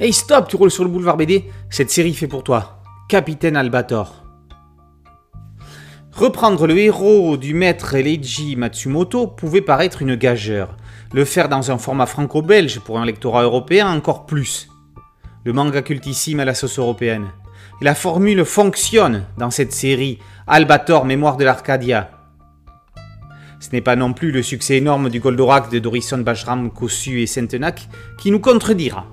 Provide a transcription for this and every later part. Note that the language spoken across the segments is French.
Hey stop, tu roules sur le boulevard BD Cette série fait pour toi. Capitaine Albator. Reprendre le héros du maître Leiji Matsumoto pouvait paraître une gageure. Le faire dans un format franco-belge pour un lectorat européen encore plus. Le manga cultissime à la sauce européenne. La formule fonctionne dans cette série Albator Mémoire de l'Arcadia. Ce n'est pas non plus le succès énorme du Goldorak de Dorison Bajram, Kossu et Sentenac qui nous contredira.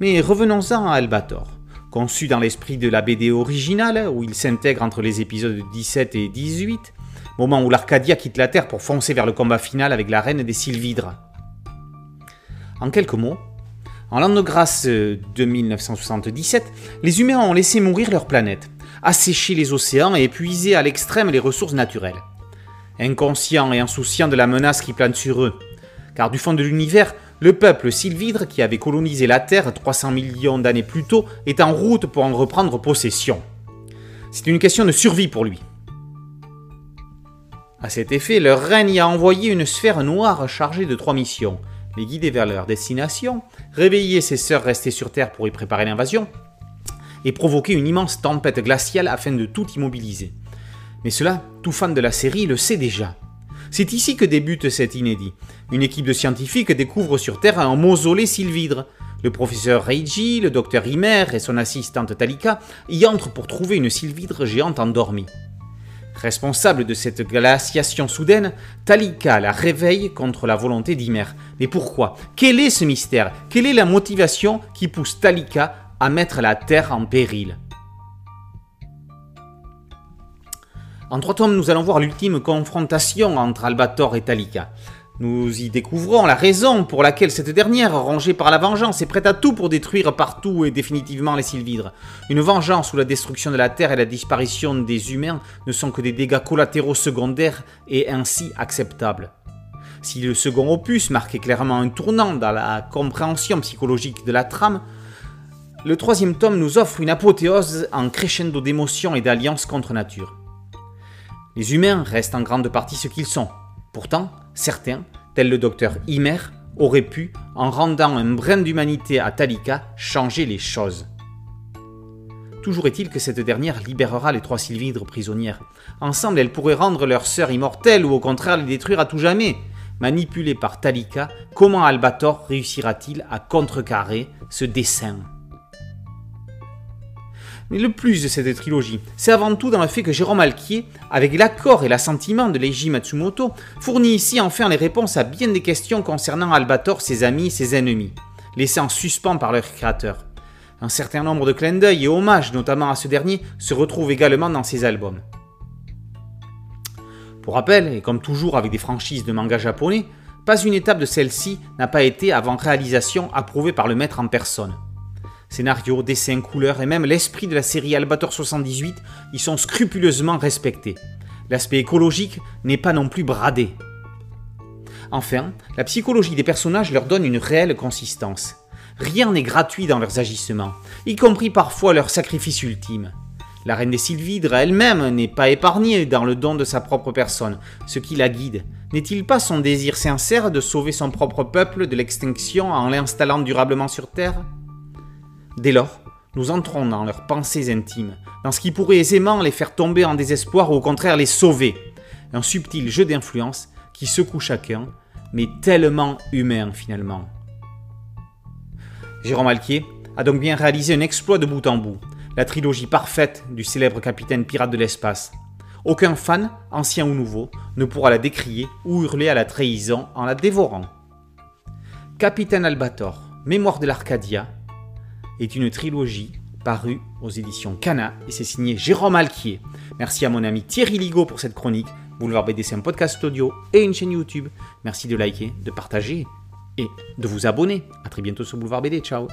Mais revenons-en à Albator. Conçu dans l'esprit de la BD originale, où il s'intègre entre les épisodes 17 et 18, moment où l'Arcadia quitte la Terre pour foncer vers le combat final avec la reine des Sylvidres. En quelques mots, en l'an de grâce de 1977, les humains ont laissé mourir leur planète, asséché les océans et épuisé à l'extrême les ressources naturelles inconscients et insouciants de la menace qui plane sur eux. Car du fond de l'univers, le peuple sylvidre qui avait colonisé la Terre 300 millions d'années plus tôt est en route pour en reprendre possession. C'est une question de survie pour lui. À cet effet, leur reine y a envoyé une sphère noire chargée de trois missions les guider vers leur destination, réveiller ses sœurs restées sur Terre pour y préparer l'invasion, et provoquer une immense tempête glaciale afin de tout immobiliser. Mais cela, tout fan de la série le sait déjà. C'est ici que débute cet inédit. Une équipe de scientifiques découvre sur Terre un mausolée sylvidre. Le professeur Reiji, le docteur Himer et son assistante Talika y entrent pour trouver une sylvidre géante endormie. Responsable de cette glaciation soudaine, Talika la réveille contre la volonté d'Himer. Mais pourquoi? Quel est ce mystère? Quelle est la motivation qui pousse Talika à mettre la Terre en péril? En trois tomes, nous allons voir l'ultime confrontation entre Albator et Talika. Nous y découvrons la raison pour laquelle cette dernière, rongée par la vengeance, est prête à tout pour détruire partout et définitivement les Sylvidres. Une vengeance où la destruction de la Terre et la disparition des humains ne sont que des dégâts collatéraux secondaires et ainsi acceptables. Si le second opus marquait clairement un tournant dans la compréhension psychologique de la trame, le troisième tome nous offre une apothéose en crescendo d'émotions et d'alliances contre nature. Les humains restent en grande partie ce qu'ils sont. Pourtant, certains, tel le docteur Himer, auraient pu, en rendant un brin d'humanité à Talika, changer les choses. Toujours est-il que cette dernière libérera les trois sylvidres prisonnières. Ensemble, elles pourraient rendre leur sœur immortelle ou au contraire les détruire à tout jamais. Manipulé par Talika, comment Albator réussira-t-il à contrecarrer ce dessein? Mais le plus de cette trilogie, c'est avant tout dans le fait que Jérôme Alquier, avec l'accord et l'assentiment de Leiji Matsumoto, fournit ici enfin les réponses à bien des questions concernant Albator, ses amis et ses ennemis, laissés en suspens par leur créateur. Un certain nombre de clins d'œil et hommages, notamment à ce dernier, se retrouvent également dans ses albums. Pour rappel, et comme toujours avec des franchises de manga japonais, pas une étape de celle-ci n'a pas été avant réalisation approuvée par le maître en personne. Scénario, dessin, couleurs et même l'esprit de la série Albator 78 y sont scrupuleusement respectés. L'aspect écologique n'est pas non plus bradé. Enfin, la psychologie des personnages leur donne une réelle consistance. Rien n'est gratuit dans leurs agissements, y compris parfois leur sacrifice ultime. La reine des Sylvidres elle-même n'est pas épargnée dans le don de sa propre personne. Ce qui la guide, n'est-il pas son désir sincère de sauver son propre peuple de l'extinction en l'installant durablement sur Terre? Dès lors, nous entrons dans leurs pensées intimes, dans ce qui pourrait aisément les faire tomber en désespoir ou au contraire les sauver. Un subtil jeu d'influence qui secoue chacun, mais tellement humain finalement. Jérôme Alquier a donc bien réalisé un exploit de bout en bout, la trilogie parfaite du célèbre capitaine pirate de l'espace. Aucun fan, ancien ou nouveau, ne pourra la décrier ou hurler à la trahison en la dévorant. Capitaine Albator, Mémoire de l'Arcadia, est une trilogie parue aux éditions Cana et c'est signé Jérôme Alquier. Merci à mon ami Thierry Ligo pour cette chronique. Boulevard BD, c'est un podcast audio et une chaîne YouTube. Merci de liker, de partager et de vous abonner. A très bientôt sur Boulevard BD. Ciao